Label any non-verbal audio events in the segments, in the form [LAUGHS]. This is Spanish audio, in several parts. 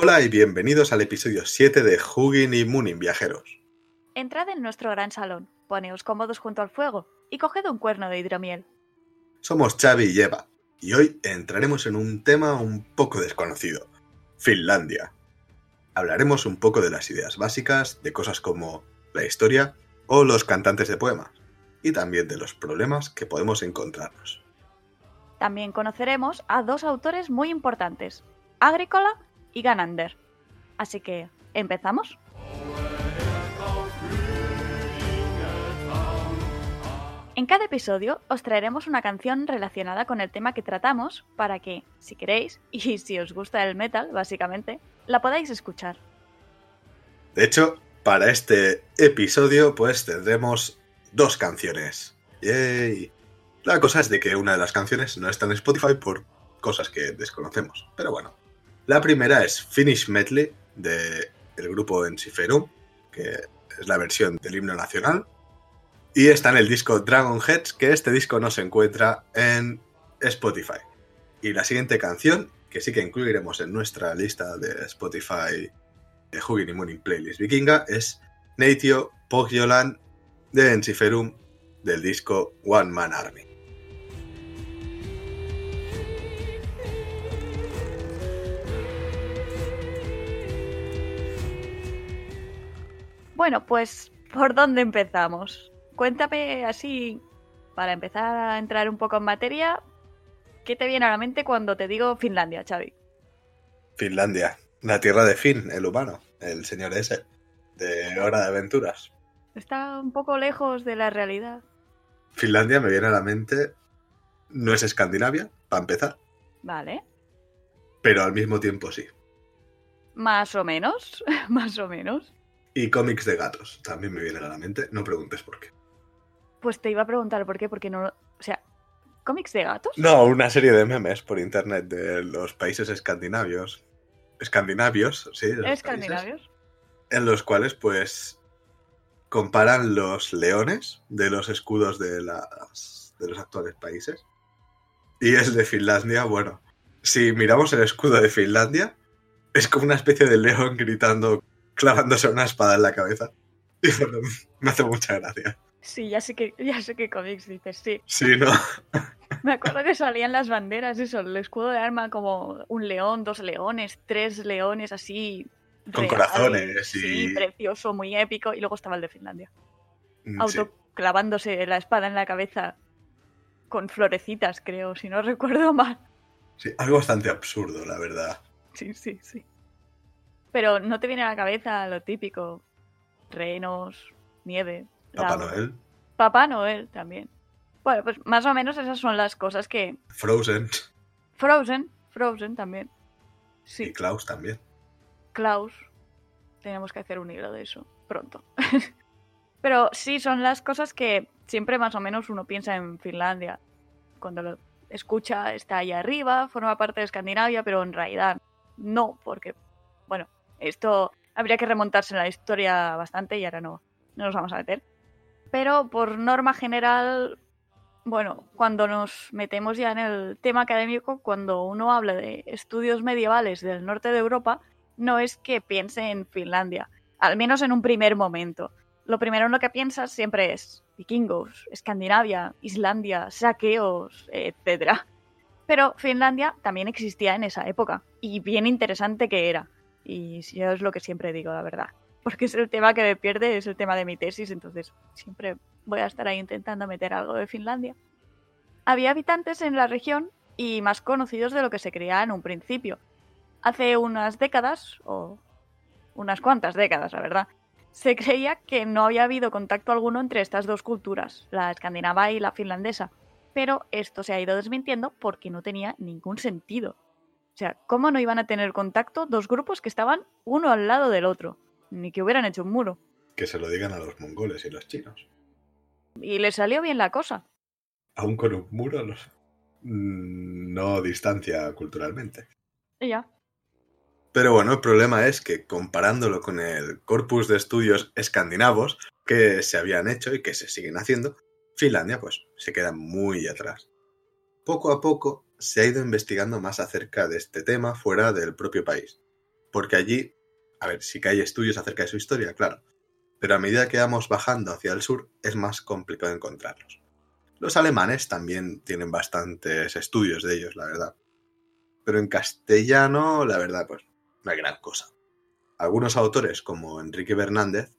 Hola y bienvenidos al episodio 7 de Hugin y Moonin Viajeros. Entrad en nuestro gran salón, poneos cómodos junto al fuego y coged un cuerno de hidromiel. Somos Xavi y Eva, y hoy entraremos en un tema un poco desconocido, Finlandia. Hablaremos un poco de las ideas básicas, de cosas como la historia o los cantantes de poemas, y también de los problemas que podemos encontrarnos. También conoceremos a dos autores muy importantes, Agricola y Ganander. Así que, ¿empezamos? En cada episodio os traeremos una canción relacionada con el tema que tratamos para que, si queréis, [LAUGHS] y si os gusta el metal, básicamente, la podáis escuchar. De hecho, para este episodio, pues tendremos dos canciones. ¡Yay! La cosa es de que una de las canciones no está en Spotify por cosas que desconocemos. Pero bueno. La primera es Finish Medley de el grupo Enciferum, que es la versión del himno nacional. Y está en el disco Dragon Heads, que este disco no se encuentra en Spotify. Y la siguiente canción, que sí que incluiremos en nuestra lista de Spotify de Hugin y Mooning Playlist Vikinga, es Neitio Pogiolan de Enciferum del disco One Man Army. Bueno, pues, ¿por dónde empezamos? Cuéntame así, para empezar a entrar un poco en materia, ¿qué te viene a la mente cuando te digo Finlandia, Xavi? Finlandia, la tierra de Finn, el humano, el señor ese, de Hora de Aventuras. Está un poco lejos de la realidad. Finlandia me viene a la mente, no es Escandinavia, para empezar, Vale. pero al mismo tiempo sí. Más o menos, [LAUGHS] más o menos. Y cómics de gatos, también me vienen a la mente, no preguntes por qué. Pues te iba a preguntar por qué, porque no... O sea, ¿cómics de gatos? No, una serie de memes por internet de los países escandinavios. Escandinavios, sí. países, ¿Escandinavios? en los cuales, pues, comparan los leones de los escudos de, las, de los actuales países. Y el de Finlandia, bueno, si miramos el escudo de Finlandia, es como una especie de león gritando, clavándose una espada en la cabeza. [LAUGHS] Me hace mucha gracia. Sí, ya sé que, ya sé qué cómics dices, sí. Sí, ¿no? [LAUGHS] Me acuerdo que salían las banderas, eso, el escudo de arma como un león, dos leones, tres leones así. Con real, corazones y- Sí, precioso, muy épico. Y luego estaba el de Finlandia. Mm, Auto sí. clavándose la espada en la cabeza con florecitas, creo, si no [LAUGHS] recuerdo mal. Sí, algo bastante absurdo, la verdad. Sí, sí, sí. Pero no te viene a la cabeza lo típico. Renos, nieve. Papá. Noel, Papá Noel también. Bueno, pues más o menos esas son las cosas que... Frozen Frozen, Frozen también. y Sí, Klaus también. Klaus. Tenemos que hacer un hilo de eso pronto. [LAUGHS] Pero sí, son las cosas que siempre más o menos uno piensa en Finlandia. Cuando lo escucha, está ahí arriba, forma parte de Escandinavia, pero en realidad no, porque, bueno, esto habría que remontarse en la historia bastante y ahora no, no nos vamos a meter. Pero por norma general, bueno, cuando nos metemos ya en el tema académico, cuando uno habla de estudios medievales del norte de Europa, no es que piense en Finlandia, al menos en un primer momento. Lo primero en lo que piensas siempre es vikingos, Escandinavia, Islandia, saqueos, etc. Pero Finlandia también existía en esa época, y bien interesante que era. Y yo es lo que siempre digo, la verdad. [LAUGHS] Porque es el tema que me pierde, es el tema de mi tesis, entonces siempre voy a estar ahí intentando meter algo de Finlandia. Había habitantes en la región y más conocidos de lo que se creía en un principio. Hace unas décadas, o unas cuantas décadas, la verdad, se creía que no había habido contacto alguno entre estas dos culturas, la escandinava y la finlandesa. Pero esto se ha ido desmintiendo porque no tenía ningún sentido. O sea, ¿cómo no iban a tener contacto dos grupos que estaban uno al lado del otro? Ni que hubieran hecho un muro. Que se lo digan a los mongoles y los chinos. Y les salió bien la cosa. Aún con un muro, los... mm, no distancia culturalmente. Y ya. Pero bueno, el problema es que comparándolo con el corpus de estudios escandinavos que se habían hecho y que se siguen haciendo, Finlandia pues se queda muy atrás. Poco a poco se ha ido investigando más acerca de este tema fuera del propio país. porque allí, a ver, sí que hay estudios acerca de su historia, claro, pero a medida que vamos bajando hacia el sur es más complicado encontrarlos. Los alemanes también tienen bastantes estudios de ellos, la verdad. Pero en castellano, la verdad, pues no hay gran cosa. Algunos autores, como Enrique Bernández,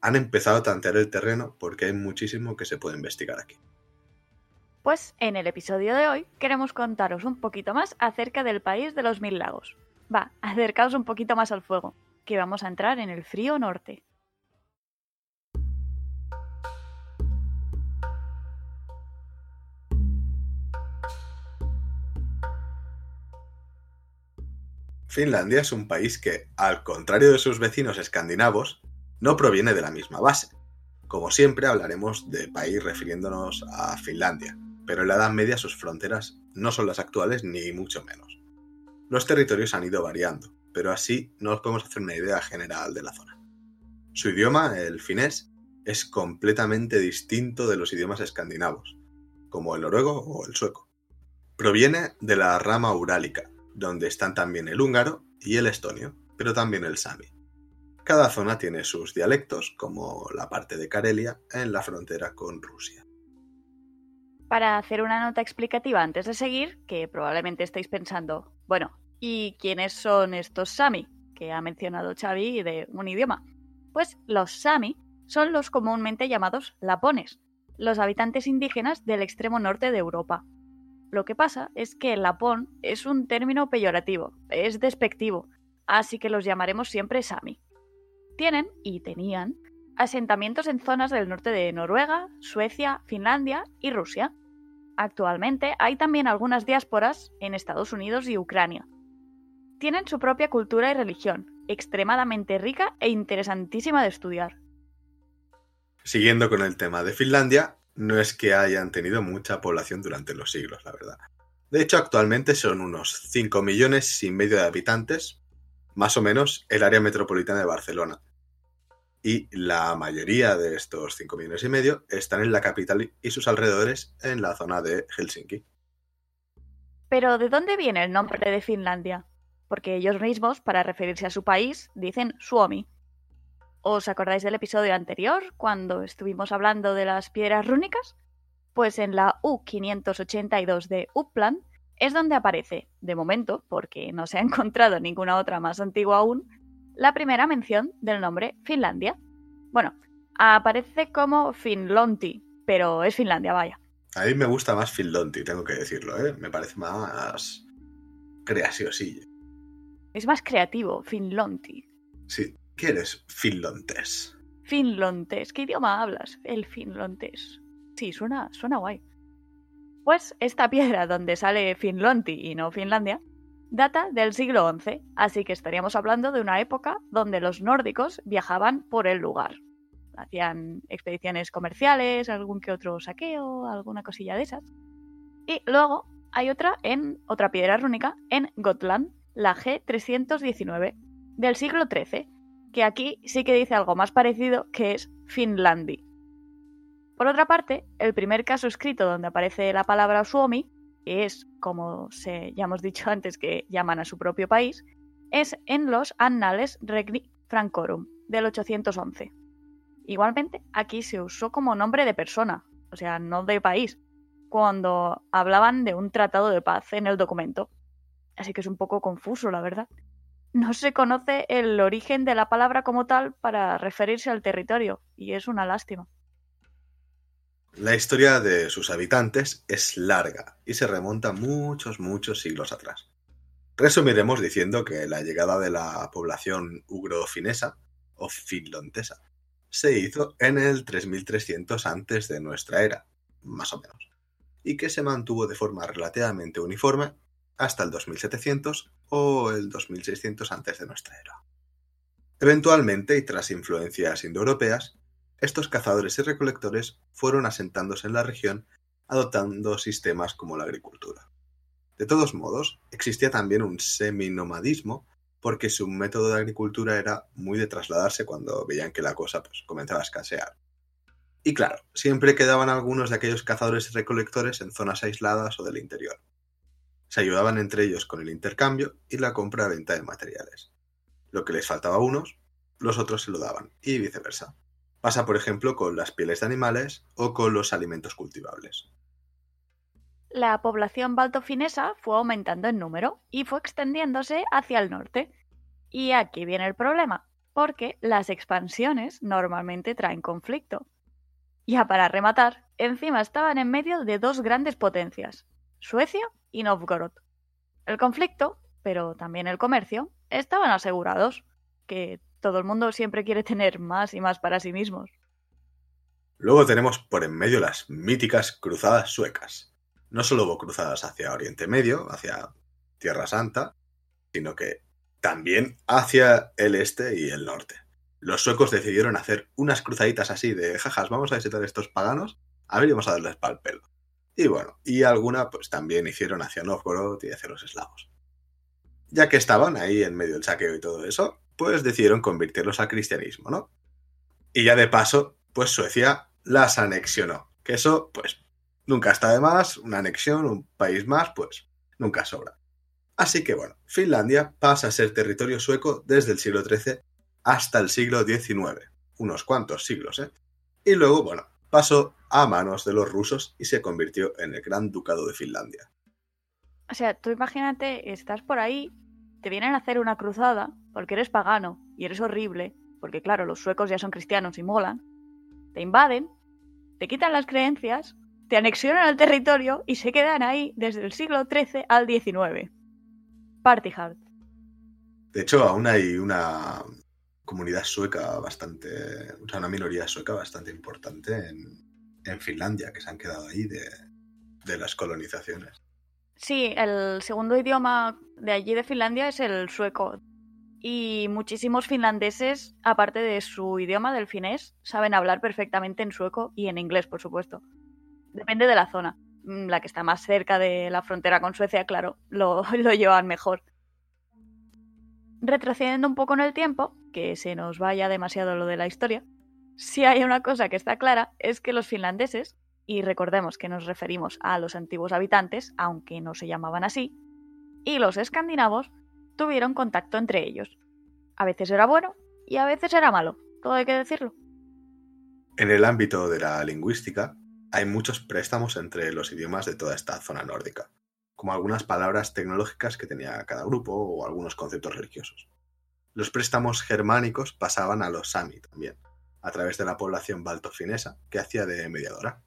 han empezado a tantear el terreno porque hay muchísimo que se puede investigar aquí. Pues en el episodio de hoy queremos contaros un poquito más acerca del país de los mil lagos. Va, acercaos un poquito más al fuego, que vamos a entrar en el frío norte. Finlandia es un país que, al contrario de sus vecinos escandinavos, no proviene de la misma base. Como siempre hablaremos de país refiriéndonos a Finlandia, pero en la Edad Media sus fronteras no son las actuales ni mucho menos. Los territorios han ido variando, pero así nos podemos hacer una idea general de la zona. Su idioma, el finés, es completamente distinto de los idiomas escandinavos, como el noruego o el sueco. Proviene de la rama urálica, donde están también el húngaro y el estonio, pero también el sami. Cada zona tiene sus dialectos, como la parte de Karelia en la frontera con Rusia. Para hacer una nota explicativa antes de seguir, que probablemente estéis pensando, bueno, ¿y quiénes son estos Sami? Que ha mencionado Xavi de un idioma. Pues los Sami son los comúnmente llamados lapones, los habitantes indígenas del extremo norte de Europa. Lo que pasa es que lapón es un término peyorativo, es despectivo, así que los llamaremos siempre Sami. Tienen, y tenían, asentamientos en zonas del norte de Noruega, Suecia, Finlandia y Rusia. Actualmente hay también algunas diásporas en Estados Unidos y Ucrania. Tienen su propia cultura y religión, extremadamente rica e interesantísima de estudiar. Siguiendo con el tema de Finlandia, no es que hayan tenido mucha población durante los siglos, la verdad. De hecho, actualmente son unos 5 millones y medio de habitantes, más o menos el área metropolitana de Barcelona. Y la mayoría de estos 5 millones y medio están en la capital y sus alrededores en la zona de Helsinki. Pero ¿de dónde viene el nombre de Finlandia? Porque ellos mismos, para referirse a su país, dicen Suomi, ¿Os acordáis del episodio anterior, cuando estuvimos hablando de las piedras rúnicas? Pues en la U582 de Uppland es donde aparece, de momento, porque no se ha [LAUGHS] encontrado ninguna otra más antigua aún, la primera mención del nombre Finlandia. Bueno, aparece como Finlonti, pero es Finlandia, vaya. A mí me gusta más Finlonti, tengo que decirlo, ¿eh? Me parece más creaciosillo. Es más creativo, Finlonti. Sí, ¿Qué eres finlontés? Finlontés. ¿Qué idioma hablas? El finlontés. Sí, suena, suena guay. Pues esta piedra donde sale Finlonti y no Finlandia data del siglo XI, así que estaríamos hablando de una época donde los nórdicos viajaban por el lugar. Hacían expediciones comerciales, algún que otro saqueo, alguna cosilla de esas. Y luego hay otra en otra piedra rúnica en Gotland, la G319, del siglo XIII, que aquí sí que dice algo más parecido, que es Finlandi. Por otra parte, el primer caso escrito donde aparece la palabra Suomi, es, como se, ya hemos dicho antes, que llaman a su propio país, es en los Annales Regni Francorum del 811. Igualmente, aquí se usó como nombre de persona, o sea, no de país, cuando hablaban de un tratado de paz en el documento. Así que es un poco confuso, la verdad no se conoce el origen de la palabra como tal para referirse al territorio, y es una lástima. La historia de sus habitantes es larga y se remonta muchos, muchos siglos atrás. Resumiremos diciendo que la llegada de la población ugro-finesa o finlontesa se hizo en el 3300 antes de nuestra era, más o menos, y que se mantuvo de forma relativamente uniforme hasta el 2700 o el 2600 antes de nuestra era. Eventualmente, y tras influencias indoeuropeas, estos cazadores y recolectores fueron asentándose en la región adoptando sistemas como la agricultura. De todos modos, existía también un seminomadismo porque su método de agricultura era muy de trasladarse cuando veían que la cosa pues, comenzaba a escasear. Y claro, siempre quedaban algunos de aquellos cazadores y recolectores en zonas aisladas o del interior. Se ayudaban entre ellos con el intercambio y la compra-venta de materiales. Lo que les faltaba a unos, los otros se lo daban, y viceversa. Pasa, por ejemplo, con las pieles de animales o con los alimentos cultivables. La población baltofinesa fue aumentando en número y fue extendiéndose hacia el norte. Y aquí viene el problema, porque las expansiones normalmente traen conflicto. Ya para rematar, encima estaban en medio de dos grandes potencias, Suecia y Novgorod. El conflicto, pero también el comercio, estaban asegurados, que todo el mundo siempre quiere tener más y más para sí mismos. Luego tenemos por en medio las míticas cruzadas suecas. No solo hubo cruzadas hacia Oriente Medio, hacia Tierra Santa, sino que también hacia el este y el norte. Los suecos decidieron hacer unas cruzaditas así de jajas, vamos a visitar a estos paganos, a ver, vamos a darles pal pelo. Y bueno, y alguna pues también hicieron hacia Novgorod y hacia los eslavos. Ya que estaban ahí en medio del saqueo y todo eso, pues decidieron convertirlos al cristianismo, ¿no? Y ya de paso, pues Suecia las anexionó. Que eso, pues, nunca está de más, una anexión, un país más, pues, nunca sobra. Así que bueno, Finlandia pasa a ser territorio sueco desde el siglo XIII hasta el siglo XIX. Unos cuantos siglos, ¿eh? Y luego, bueno, pasó a manos de los rusos y se convirtió en el Gran Ducado de Finlandia. O sea, tú imagínate, estás por ahí, te vienen a hacer una cruzada porque eres pagano y eres horrible, porque claro, los suecos ya son cristianos y molan, te invaden, te quitan las creencias, te anexionan al territorio y se quedan ahí desde el siglo XIII al XIX. Party. De hecho, aún hay una comunidad sueca bastante, o sea, una minoría sueca bastante importante en, Finlandia, que se han quedado ahí de las colonizaciones. Sí, el segundo idioma de allí de Finlandia es el sueco. Y muchísimos finlandeses, aparte de su idioma del finés, saben hablar perfectamente en sueco y en inglés, por supuesto. Depende de la zona. Mm, La que está más cerca de la frontera con Suecia, claro, lo, [LAUGHS] lo llevan mejor. Retrocediendo un poco en el tiempo, que se nos vaya demasiado lo de la historia, si hay una cosa que está clara es que los finlandeses, y recordemos que nos referimos a los antiguos habitantes, aunque no se llamaban así, y los escandinavos tuvieron contacto entre ellos. A veces era bueno y a veces era malo, todo hay que decirlo. En el ámbito de la lingüística, hay muchos préstamos entre los idiomas de toda esta zona nórdica, como algunas palabras tecnológicas que tenía cada grupo o algunos conceptos religiosos. Los préstamos germánicos pasaban a los sami también, a través de la población baltofinesa que hacía de mediadora.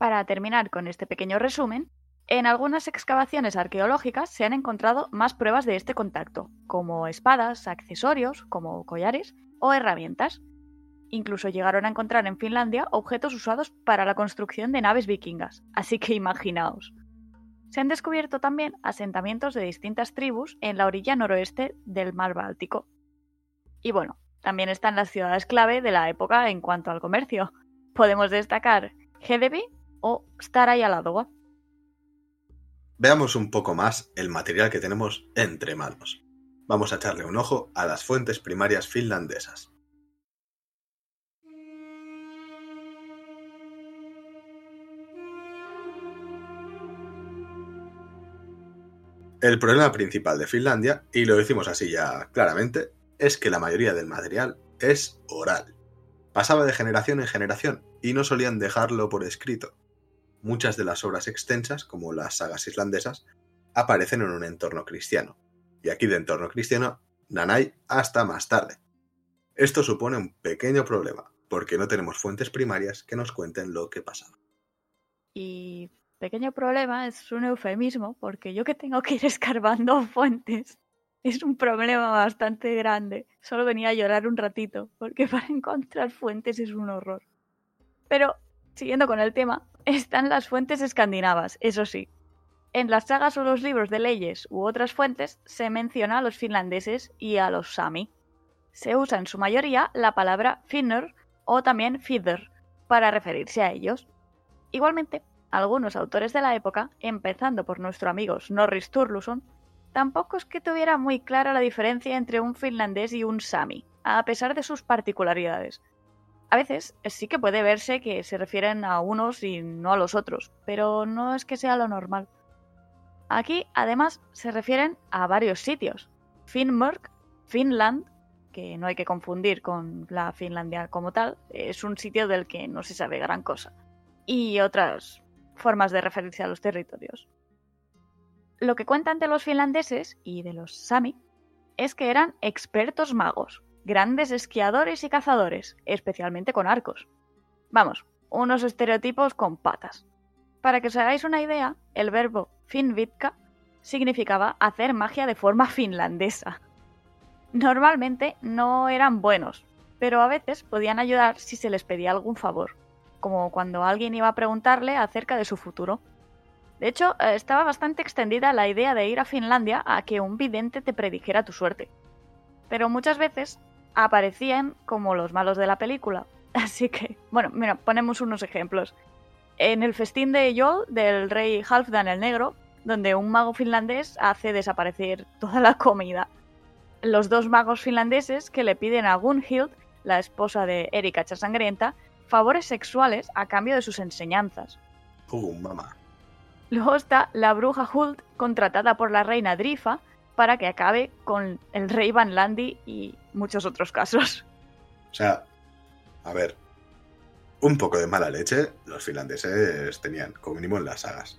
Para terminar con este pequeño resumen, en algunas excavaciones arqueológicas se han encontrado más pruebas de este contacto, como espadas, accesorios, como collares o herramientas. Incluso llegaron a encontrar en Finlandia objetos usados para la construcción de naves vikingas, así que imaginaos. Se han descubierto también asentamientos de distintas tribus en la orilla noroeste del mar Báltico. Y bueno, también están las ciudades clave de la época en cuanto al comercio. Podemos destacar Hedeby o Stara Ladoga. Veamos un poco más el material que tenemos entre manos. Vamos a echarle un ojo a las fuentes primarias finlandesas. El problema principal de Finlandia, y lo decimos así ya claramente, es que la mayoría del material es oral. Pasaba de generación en generación y no solían dejarlo por escrito. Muchas de las obras extensas, como las sagas islandesas, aparecen en un entorno cristiano. Y aquí de entorno cristiano, Nanay hasta más tarde. Esto supone un pequeño problema, porque no tenemos fuentes primarias que nos cuenten lo que pasaba. Y pequeño problema es un eufemismo, porque yo que tengo que ir [LAUGHS] escarbando fuentes es un problema bastante grande. Solo venía a llorar un ratito, porque [LAUGHS] para encontrar fuentes es un horror. Pero, siguiendo con el tema, están las fuentes escandinavas, eso sí. En las sagas o los libros de leyes u otras fuentes se menciona a los finlandeses y a los sami. Se usa en su mayoría la palabra finner o también fidder para referirse a ellos. Igualmente, algunos autores de la época, empezando por nuestro amigo Snorri Sturluson, tampoco es que tuviera muy clara la diferencia entre un finlandés y un sami, a pesar de sus particularidades. A veces sí que puede verse que se refieren a unos y no a los otros, pero no es que sea lo normal. Aquí, además, se refieren a varios sitios. Finnmark Finland, que no hay que confundir con la Finlandia como tal, es un sitio del que no se sabe gran cosa. Y otras formas de referirse a los territorios. Lo que cuentan de los finlandeses y de los sami es que eran expertos magos, grandes esquiadores y cazadores, especialmente con arcos. Vamos, unos estereotipos con patas. Para que os hagáis una idea, el verbo finvitka significaba hacer magia de forma finlandesa. Normalmente no eran buenos, pero a veces podían ayudar si se les pedía algún favor, como cuando alguien iba a preguntarle acerca de su futuro. De hecho, eh, estaba bastante extendida la idea de ir a Finlandia a que un vidente te predijera tu suerte. Pero muchas veces aparecían como los malos de la película. [LAUGHS] Así que, bueno, mira, ponemos unos ejemplos. En el festín de Yol del rey Halfdan el Negro, donde un mago finlandés hace desaparecer toda la comida. Los dos magos finlandeses que le piden a Gunhild, la esposa de Erika Chasangrienta, favores sexuales a cambio de sus enseñanzas. Uh, mamá. Luego está la bruja Hult, contratada por la reina Drifa para que acabe con el rey Van Landi y muchos otros casos. O sea, a ver, un poco de mala leche los finlandeses tenían, como mínimo en las sagas.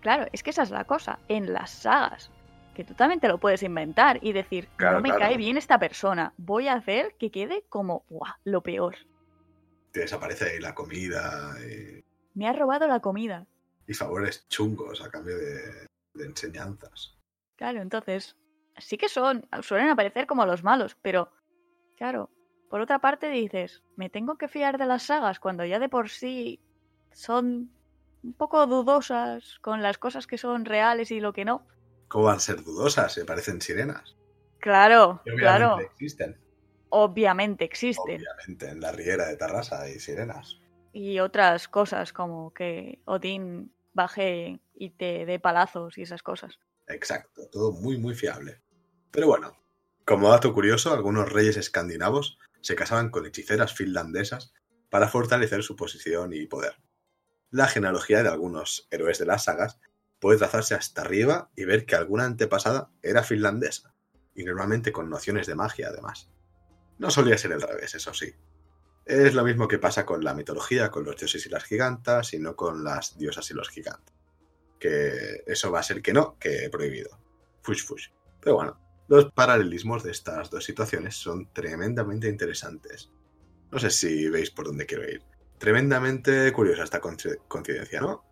Claro, es que esa es la cosa, en las sagas. Que tú también te lo puedes inventar y decir, Claro, no me claro. cae bien esta persona, voy a hacer que quede como. Lo peor. Te desaparece ahí la comida y, Me ha robado la comida. y favores chungos a cambio de, de enseñanzas. Claro, entonces, sí que son, suelen aparecer como los malos, pero, claro, por otra parte dices, me tengo que fiar de las sagas cuando ya de por sí son un poco dudosas con las cosas que son reales y lo que no. ¿Cómo van a ser dudosas? Se parecen sirenas. Claro, obviamente claro, existen. obviamente existen. Obviamente, en la riera de Tarrasa hay sirenas. Y otras cosas como que Odín baje y te dé palazos y esas cosas. Exacto, todo muy muy fiable. Pero bueno, como dato curioso, algunos reyes escandinavos se casaban con hechiceras finlandesas para fortalecer su posición y poder. La genealogía de algunos héroes de las sagas puede trazarse hasta arriba y ver que alguna antepasada era finlandesa, y normalmente con nociones de magia además. No solía ser el revés, eso sí. Es lo mismo que pasa con la mitología, con los dioses y las gigantas, y no con las diosas y los gigantes que eso va a ser que no, que prohibido. Fush fush. Pero bueno, los paralelismos de estas dos situaciones son tremendamente interesantes. No sé si veis por dónde quiero ir. Tremendamente curiosa esta coincidencia, ¿no?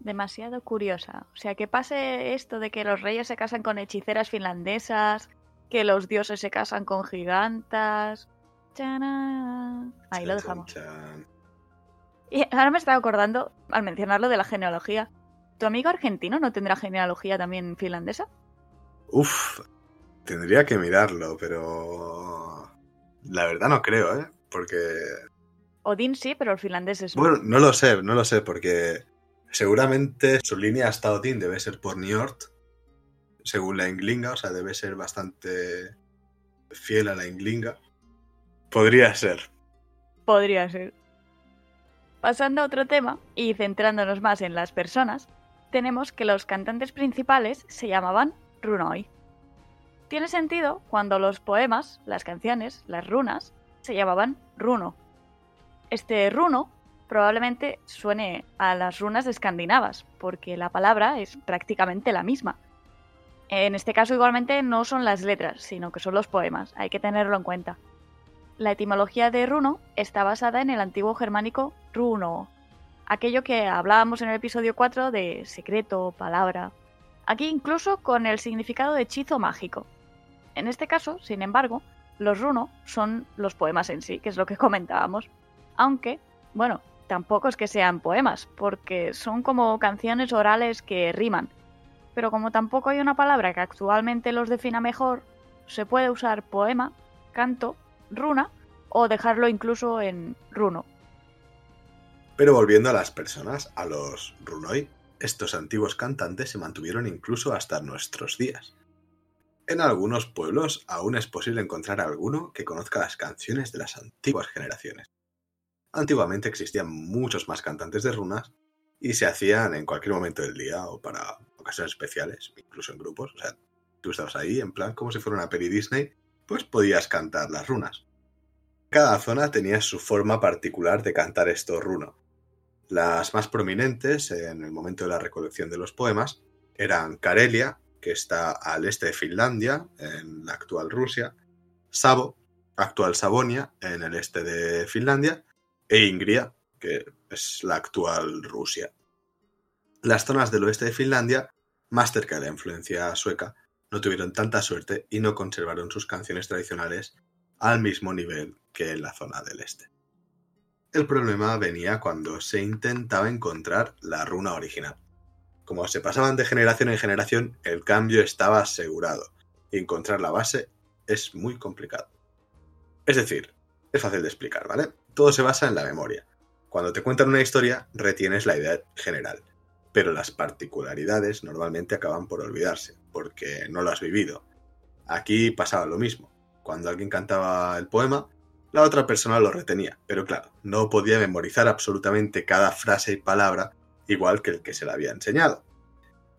Demasiado curiosa. O sea, que pase esto de que los reyes se casan con hechiceras finlandesas, que los dioses se casan con gigantas. Ahí lo dejamos. chan, chan. Y ahora me estaba acordando, al mencionarlo de la genealogía, ¿tu amigo argentino no tendrá genealogía también finlandesa? Uf, tendría que mirarlo, pero... La verdad no creo, ¿eh? Porque... Odín sí, pero los finlandeses no. Bueno, no lo sé, no lo sé, porque seguramente su línea hasta Odín debe ser por Niort, según la Inglinga, o sea, debe ser bastante fiel a la Inglinga. Podría ser. Podría ser. Pasando a otro tema y centrándonos más en las personas, tenemos que los cantantes principales se llamaban runoi. Tiene sentido cuando los poemas, las canciones, las runas, se llamaban runo. Este runo probablemente suene a las runas escandinavas, porque la palabra es prácticamente la misma. En este caso igualmente no son las letras, sino que son los poemas, hay que tenerlo en cuenta. La etimología de runo está basada en el antiguo germánico runo, aquello que hablábamos en el episodio 4 de secreto, palabra. Aquí incluso con el significado de hechizo mágico. En este caso, sin embargo, los runo son los poemas en sí, que es lo que [LAUGHS] comentábamos. Aunque, bueno, tampoco es que sean poemas, porque son como canciones orales que riman. Pero como tampoco hay una palabra que actualmente los defina mejor, se puede usar poema, canto, runa o dejarlo incluso en runo. Pero volviendo a las personas, a los runoi, estos antiguos cantantes se mantuvieron incluso hasta nuestros días. En algunos pueblos aún es posible encontrar alguno que conozca las canciones de las antiguas generaciones. Antiguamente existían muchos más cantantes de runas y se hacían en cualquier momento del día o para ocasiones especiales, incluso en grupos. O sea, tú estabas ahí en plan como si fuera una peli Disney pues podías cantar las runas. Cada zona tenía su forma particular de cantar estos runos. Las más prominentes en el momento de la recolección de los poemas eran Karelia, que está al este de Finlandia, en la actual Rusia, Savo, actual Savonia, en el este de Finlandia, e Ingria, que es la actual Rusia. Las zonas del oeste de Finlandia, más cerca de la influencia sueca, no tuvieron tanta suerte y no conservaron sus canciones tradicionales al mismo nivel que en la zona del este. El problema venía cuando se intentaba encontrar la runa original. Como se pasaban de generación en generación, el cambio estaba asegurado y encontrar la base es muy complicado. Es decir, es fácil de explicar, ¿vale? Todo se basa en la memoria. Cuando te cuentan una historia, retienes la idea general, pero las particularidades normalmente acaban por olvidarse, porque no lo has vivido. Aquí pasaba lo mismo. Cuando alguien cantaba el poema, la otra persona lo retenía, pero claro, no podía memorizar absolutamente cada frase y palabra igual que el que se la había enseñado.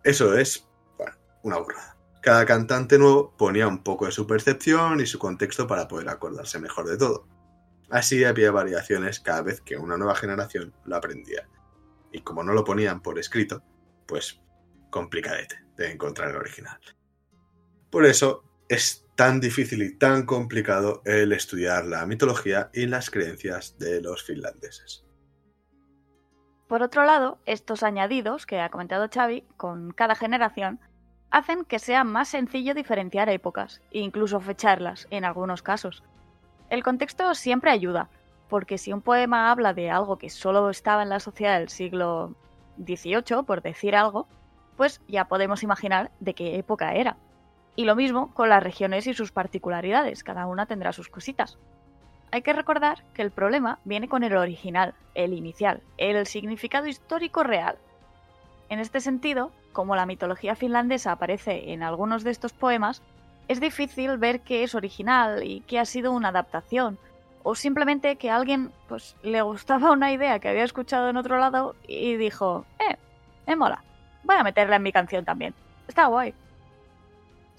Eso es, bueno, una burrada. Cada cantante nuevo ponía un poco de su percepción y su contexto para poder acordarse mejor de todo. Así había variaciones cada vez que una nueva generación lo aprendía. Y como no lo ponían por escrito, pues complicadete de encontrar el original. Por eso es tan difícil y tan complicado el estudiar la mitología y las creencias de los finlandeses. Por otro lado, estos añadidos que ha comentado Xavi con cada generación hacen que sea más sencillo diferenciar épocas e incluso fecharlas en algunos casos. El contexto siempre ayuda, porque si un poema habla de algo que solo estaba en la sociedad del siglo XVIII, por decir algo, pues ya podemos imaginar de qué época era. Y lo mismo con las regiones y sus particularidades, cada una tendrá sus cositas. Hay que recordar que el problema viene con el original, el inicial, el significado histórico real. En este sentido, como la mitología finlandesa aparece en algunos de estos poemas, es difícil ver qué es original y qué ha sido una adaptación, o simplemente que alguien pues, le gustaba una idea que había escuchado en otro lado y dijo, eh, me mola, voy a meterla en mi canción también. Está guay.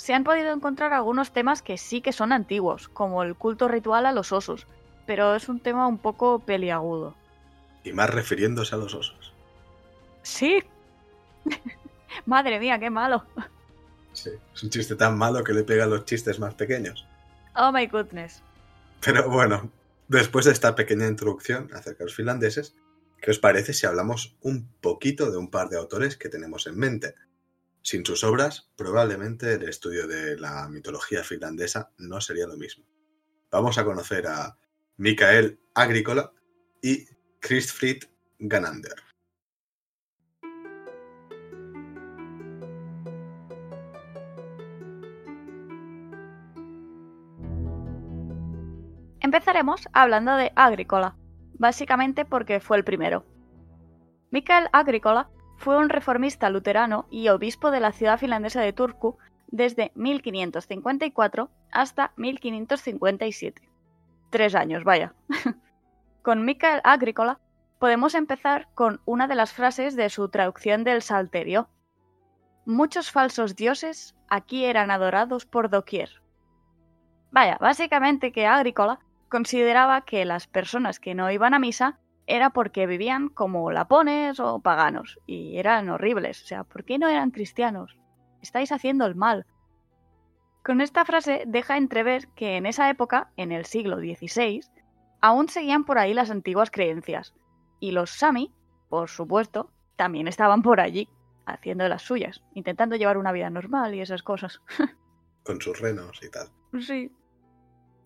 Se han podido encontrar algunos temas que sí que son antiguos, como el culto ritual a los osos, pero es un tema un poco peliagudo. Y más refiriéndose a los osos. Sí. [LAUGHS] Madre mía, qué malo. Sí, es un chiste tan malo que le pega a los chistes más pequeños. Oh my goodness. Pero bueno, después de esta pequeña introducción acerca de los finlandeses, ¿qué os parece si hablamos un poquito de un par de autores que tenemos en mente? Sin sus obras, probablemente el estudio de la mitología finlandesa no sería lo mismo. Vamos a conocer a Mikael Agricola y Christfried Ganander. Empezaremos hablando de Agricola, básicamente porque fue el primero. Mikael Agricola fue un reformista luterano y obispo de la ciudad finlandesa de Turku desde 1554 hasta 1557. Tres años, vaya. [LAUGHS] con Mikael Agricola podemos empezar con una de las frases de su traducción del Salterio. Muchos falsos dioses aquí eran adorados por doquier. Vaya, básicamente que Agricola consideraba que las personas que no iban a misa era porque vivían como lapones o paganos y eran horribles. O sea, ¿por qué no eran cristianos? Estáis haciendo el mal. Con esta frase deja entrever que en esa época, en el siglo XVI, aún seguían por ahí las antiguas creencias. Y los Sami, por supuesto, también estaban por allí, haciendo las suyas, intentando llevar una vida normal y esas cosas. [LAUGHS] Con sus renos y tal. Sí,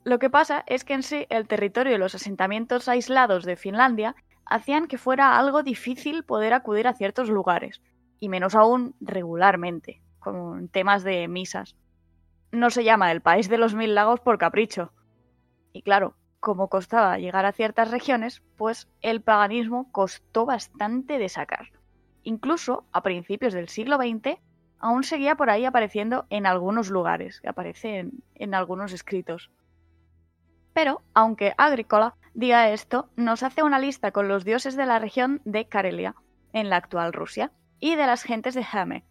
lo que pasa es que en sí el territorio y los asentamientos aislados de Finlandia hacían que fuera algo difícil poder acudir a ciertos lugares, y menos aún regularmente, con temas de misas. No se llama el país de los mil lagos por capricho. Y claro, como costaba llegar a ciertas regiones, pues el paganismo costó bastante de sacar. Incluso a principios del siglo XX aún seguía por ahí apareciendo en algunos lugares, que aparece en algunos escritos. Pero, aunque Agricola diga esto, nos hace una lista con los dioses de la región de Karelia, en la actual Rusia, y de las gentes de Hame.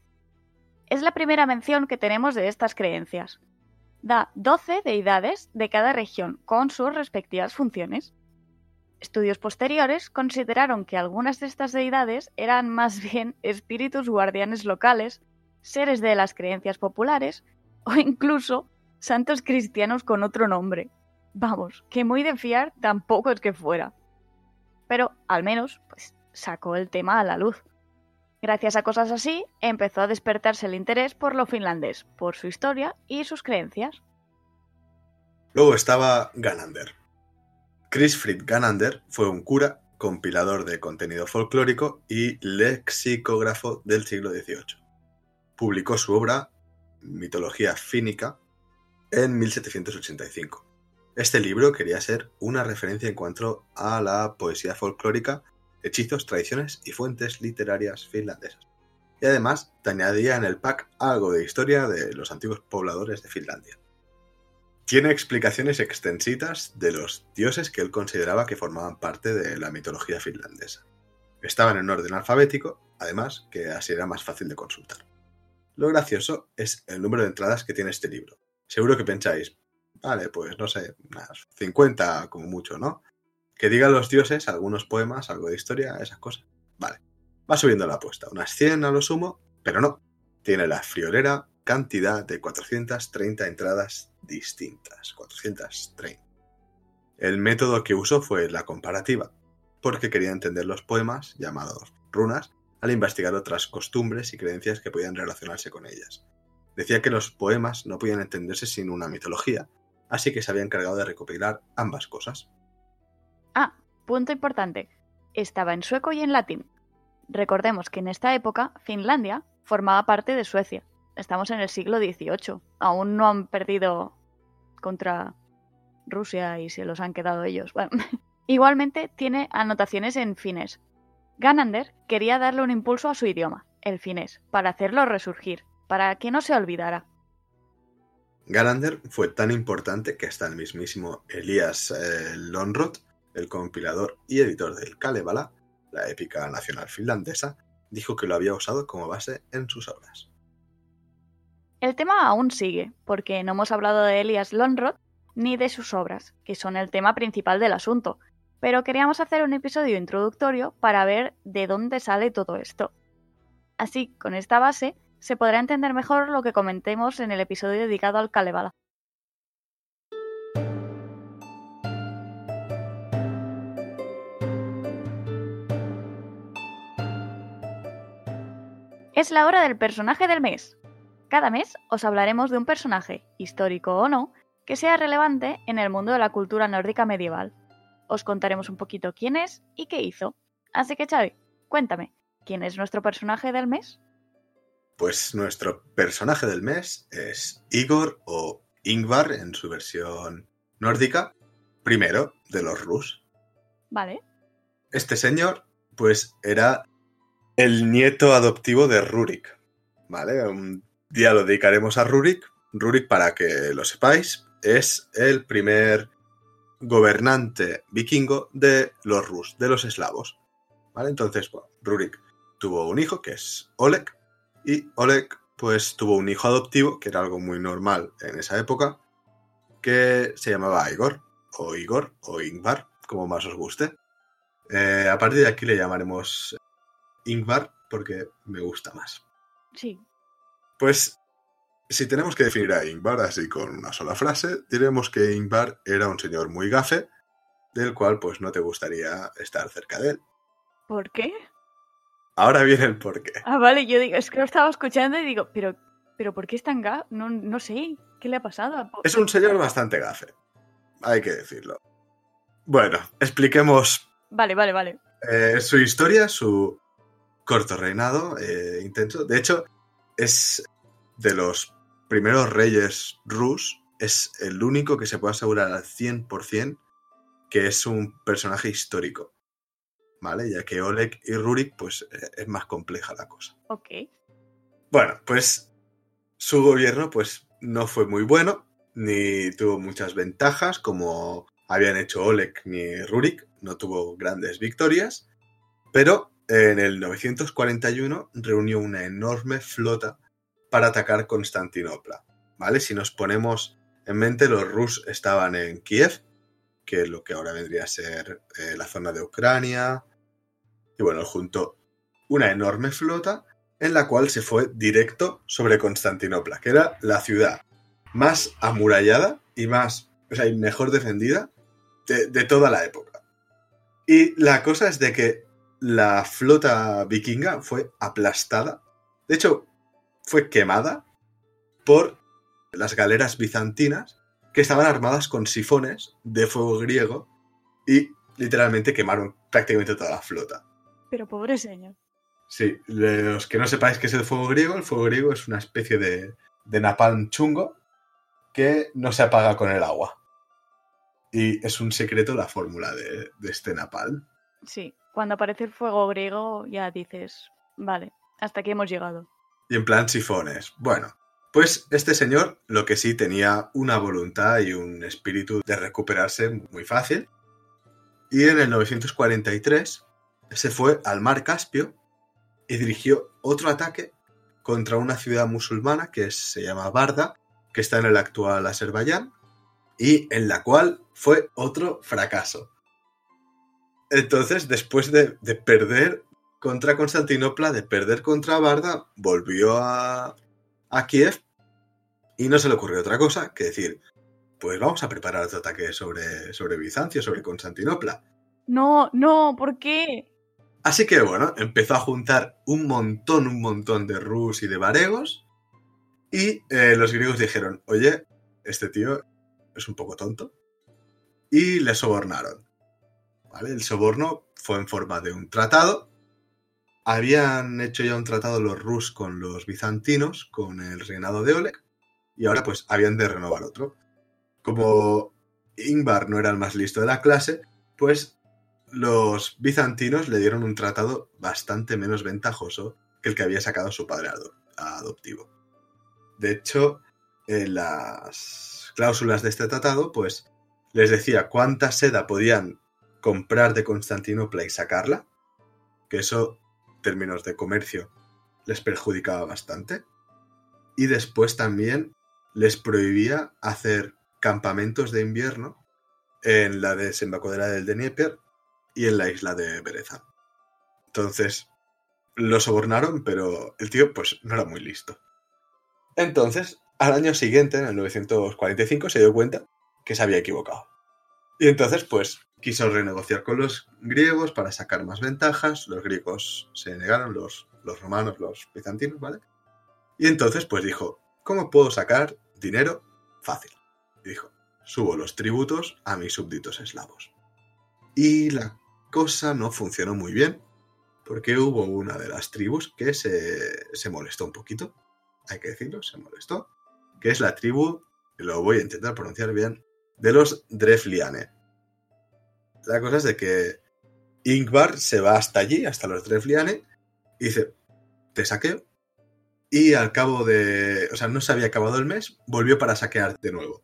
Es la primera mención que tenemos de estas creencias. da 12 deidades de cada región con sus respectivas funciones. Estudios posteriores consideraron que algunas de estas deidades eran más bien espíritus guardianes locales, seres de las creencias populares o incluso santos cristianos con otro nombre. Vamos, que muy de fiar tampoco es que fuera. Pero al menos, pues, sacó el tema a la luz. Gracias a cosas así, empezó a despertarse el interés por lo finlandés, por su historia y sus creencias. Luego estaba Ganander. Chris Ganander fue un cura, compilador de contenido folclórico y lexicógrafo del siglo XVIII. Publicó su obra Mitología fínica en 1785. Este libro quería ser una referencia en cuanto a la poesía folclórica hechizos, tradiciones y fuentes literarias finlandesas. Y además te añadía en el pack algo de historia de los antiguos pobladores de Finlandia. Tiene explicaciones extensitas de los dioses que él consideraba que formaban parte de la mitología finlandesa. Estaban en orden alfabético, además que así era más fácil de consultar. Lo gracioso es el número de entradas que tiene este libro. Seguro que pensáis, vale, pues no sé, unas 50 como mucho, ¿no? Que digan los dioses algunos poemas, algo de historia, esas cosas. Vale. Va subiendo la apuesta. Unas 100 a lo sumo, pero no. Tiene la friolera cantidad de 430 entradas distintas. 430. El método que usó fue la comparativa, porque quería entender los poemas, llamados runas, al investigar otras costumbres y creencias que podían relacionarse con ellas. Decía que los poemas no podían entenderse sin una mitología, así que se había encargado de recopilar ambas cosas. Ah, punto importante. Estaba en sueco y en latín. Recordemos que en esta época Finlandia formaba parte de Suecia. Estamos en el siglo XVIII. Aún no han perdido contra Rusia y se los han quedado ellos. Bueno, [LAUGHS] igualmente tiene anotaciones en finés. Ganander quería darle un impulso a su idioma, el finés, para hacerlo resurgir, para que no se olvidara. Ganander fue tan importante que hasta el mismísimo Elias eh, el compilador y editor del Kalevala, la épica nacional finlandesa, dijo que lo había usado como base en sus obras. El tema aún sigue, porque no hemos hablado de Elias Lonrod ni de sus obras, que son el tema principal del asunto, pero queríamos hacer un episodio introductorio para ver de dónde sale todo esto. Así, con esta base, se podrá entender mejor lo que comentemos en el episodio dedicado al Kalevala. Es la hora del personaje del mes. Cada mes os hablaremos de un personaje, histórico o no, que sea relevante en el mundo de la cultura nórdica medieval. Os contaremos un poquito quién es y qué hizo. Así que Xavi, cuéntame, ¿quién es nuestro personaje del mes? Pues nuestro personaje del mes es Igor o Ingvar en su versión nórdica, primero de los Rus. Vale. Este señor, pues era el nieto adoptivo de Rurik. ¿Vale? Un día lo dedicaremos a Rurik. Rurik, para que lo sepáis, es el primer gobernante vikingo de los Rus, de los eslavos. ¿Vale? Entonces, bueno, Rurik tuvo un hijo que es Oleg, y Oleg, pues, tuvo un hijo adoptivo, que era algo muy normal en esa época, que se llamaba Igor, o Igor, o Ingvar, como más os guste. Eh, a partir de aquí le llamaremos Ingvar porque me gusta más. Sí. Pues si tenemos que definir a Ingvar así con una sola frase, diremos que Ingvar era un señor muy gafe, del cual pues no te gustaría estar cerca de él. ¿Por qué? Ahora viene el porqué. Ah, vale, yo digo, es que lo estaba escuchando y digo, pero, pero ¿por qué es tan gafe? No, no sé, ¿qué le ha pasado? Es un señor bastante gafe, hay que decirlo. Bueno, expliquemos. Vale, vale, vale. Eh, su historia, su corto reinado, eh, intenso. De hecho, es de los primeros reyes rus, es el único que se puede asegurar al 100% que es un personaje histórico. ¿Vale? Ya que Oleg y Rurik, pues eh, es más compleja la cosa. Ok. Bueno, pues su gobierno, pues no fue muy bueno, ni tuvo muchas ventajas como habían hecho Oleg ni Rurik, no tuvo grandes victorias, pero en el 941 reunió una enorme flota para atacar Constantinopla. ¿Vale? Si nos ponemos en mente los Rus estaban en Kiev, que es lo que ahora vendría a ser eh, la zona de Ucrania. Y bueno, junto una enorme flota en la cual se fue directo sobre Constantinopla, que era la ciudad más amurallada y más, o sea, y mejor defendida de, de toda la época. Y la cosa es de que la flota vikinga fue aplastada. De hecho, fue quemada por las galeras bizantinas que estaban armadas con sifones de fuego griego y literalmente quemaron prácticamente toda la flota. Pero pobre señor. Sí, los que no sepáis qué es el fuego griego, el fuego griego es una especie de, de napalm chungo que no se apaga con el agua. Y es un secreto la fórmula de, de este napalm. Sí, cuando aparece el fuego griego ya dices, vale, hasta aquí hemos llegado. Y en plan sifones. Bueno, pues este señor lo que sí tenía una voluntad y un espíritu de recuperarse muy fácil. Y en el 943 se fue al mar Caspio y dirigió otro ataque contra una ciudad musulmana que se llama Barda, que está en el actual Azerbaiyán, y en la cual fue otro fracaso. Entonces, después de, de perder contra Constantinopla, de perder contra Barda, volvió a Kiev y no se le ocurrió otra cosa que decir, pues vamos a preparar otro ataque sobre, sobre Bizancio, sobre Constantinopla. No, no, ¿por qué? Así que bueno, empezó a juntar un montón, un montón de rus y de varegos. Y eh, los griegos dijeron, oye, este tío es un poco tonto. Y le sobornaron. ¿Vale? El soborno fue en forma de un tratado. Habían hecho ya un tratado los rus con los bizantinos, con el reinado de Oleg. Y ahora pues habían de renovar otro. Como Ingvar no era el más listo de la clase, pues los bizantinos le dieron un tratado bastante menos ventajoso que el que había sacado su padre adoptivo. De hecho, en las cláusulas de este tratado, pues les decía cuánta seda podían comprar de Constantinopla y sacarla, que eso, en términos de comercio, les perjudicaba bastante. Y después también les prohibía hacer campamentos de invierno en la desembocadura del Dnieper y en la isla de Berezan. Entonces, lo sobornaron, pero el tío pues no era muy listo. Entonces, al año siguiente, en el 945, se dio cuenta que se había equivocado. Y entonces, pues, quiso renegociar con los griegos para sacar más ventajas. Los griegos se negaron, los, los romanos, los bizantinos, ¿vale? Y entonces, pues dijo, ¿cómo puedo sacar dinero? Fácil. Dijo, subo los tributos a mis súbditos eslavos. Y la cosa no funcionó muy bien, porque hubo una de las tribus que se, se molestó un poquito, hay que decirlo, se molestó, que es la tribu, lo voy a intentar pronunciar bien, de los Drefliane. La cosa es de que Ingvar se va hasta allí, hasta los Drefliane, y dice, te saqueo. Y al cabo de... O sea, no se había acabado el mes, volvió para saquear de nuevo.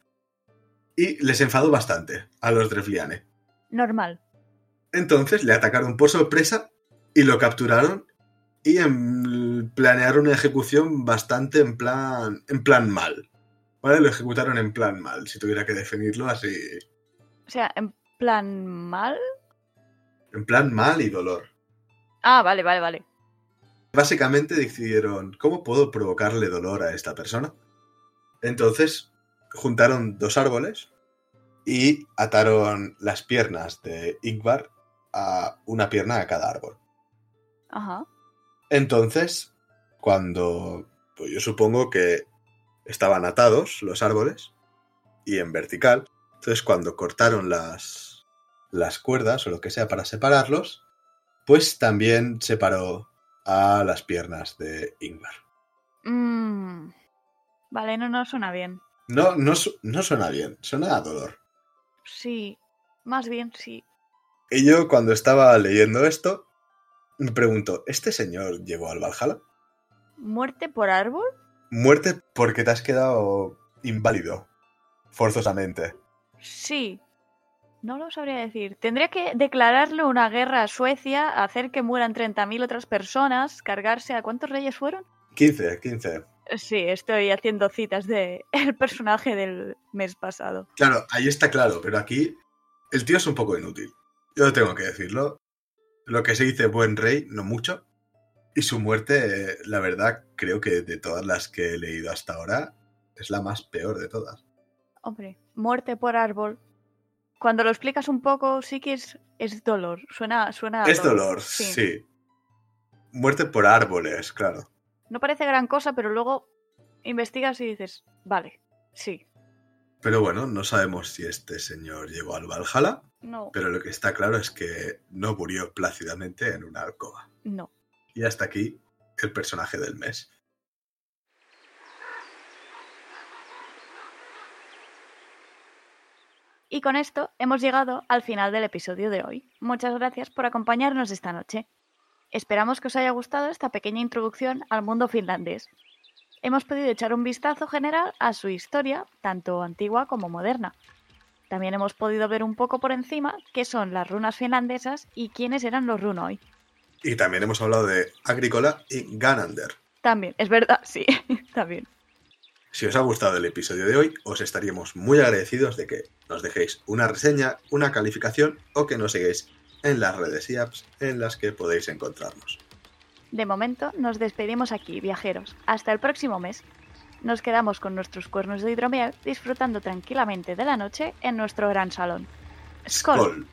Y les enfadó bastante a los Drefliane. Normal. Entonces le atacaron por sorpresa y lo capturaron y en- planearon una ejecución bastante en plan, en plan mal. ¿Vale? Lo ejecutaron en plan mal, si tuviera que definirlo así. O sea, en plan mal. En plan mal y dolor. Ah, vale, vale, vale. Básicamente decidieron, ¿cómo puedo provocarle dolor a esta persona? Entonces juntaron dos árboles y ataron las piernas de Ingvar a una pierna a cada árbol. Ajá. Entonces, cuando, pues yo supongo que estaban atados los árboles y en vertical, entonces cuando cortaron las, las cuerdas o lo que sea para separarlos, pues también separó a las piernas de Ingvar. Mm. Vale, no, no suena bien. No, no, no suena bien, suena a dolor. Sí, más bien sí. Y yo cuando estaba leyendo esto, me pregunto, ¿este señor llegó al Valhalla? ¿Muerte por árbol? Muerte porque te has quedado inválido, forzosamente. Sí. No lo sabría decir. Tendría que declararle una guerra a Suecia, hacer que mueran 30.000 otras personas, cargarse a cuántos reyes fueron? 15, 15. Sí, estoy haciendo citas de [LAUGHS] el personaje del mes pasado. Claro, ahí está claro, pero aquí el tío es un poco inútil. Yo tengo que decirlo. Lo que se dice buen rey, no mucho. Y su muerte, eh, la verdad, creo que de todas las que he leído hasta ahora, es la más peor de todas. Hombre, muerte por árbol. Cuando lo explicas un poco, sí que es, es dolor. Suena, suena. Es dolor, sí. Muerte por árboles, claro. No parece gran cosa, pero luego investigas y dices, vale, sí. Pero bueno, no sabemos si este señor llegó al Valhalla, No, pero lo que está claro es que no murió plácidamente en una alcoba. no. Y hasta aquí el personaje del mes. Y con esto hemos llegado al final del episodio de hoy. Muchas gracias por acompañarnos esta noche. Esperamos que os haya gustado esta pequeña introducción al mundo finlandés. Hemos podido echar un vistazo general a su historia, tanto antigua como moderna. También hemos podido ver un poco por encima qué son las runas finlandesas y quiénes eran los runoi. Y también hemos hablado de Agrícola y Ganander. También, es verdad, sí, [LAUGHS] también. Si os ha gustado el episodio de hoy, os estaríamos muy agradecidos de que nos dejéis una reseña, una calificación o que nos sigáis en las redes y apps en las que podéis encontrarnos. De momento nos despedimos aquí, viajeros. Hasta el próximo mes. Nos quedamos con nuestros cuernos de hidromiel disfrutando tranquilamente de la noche en nuestro gran salón. ¡Skol! Skol.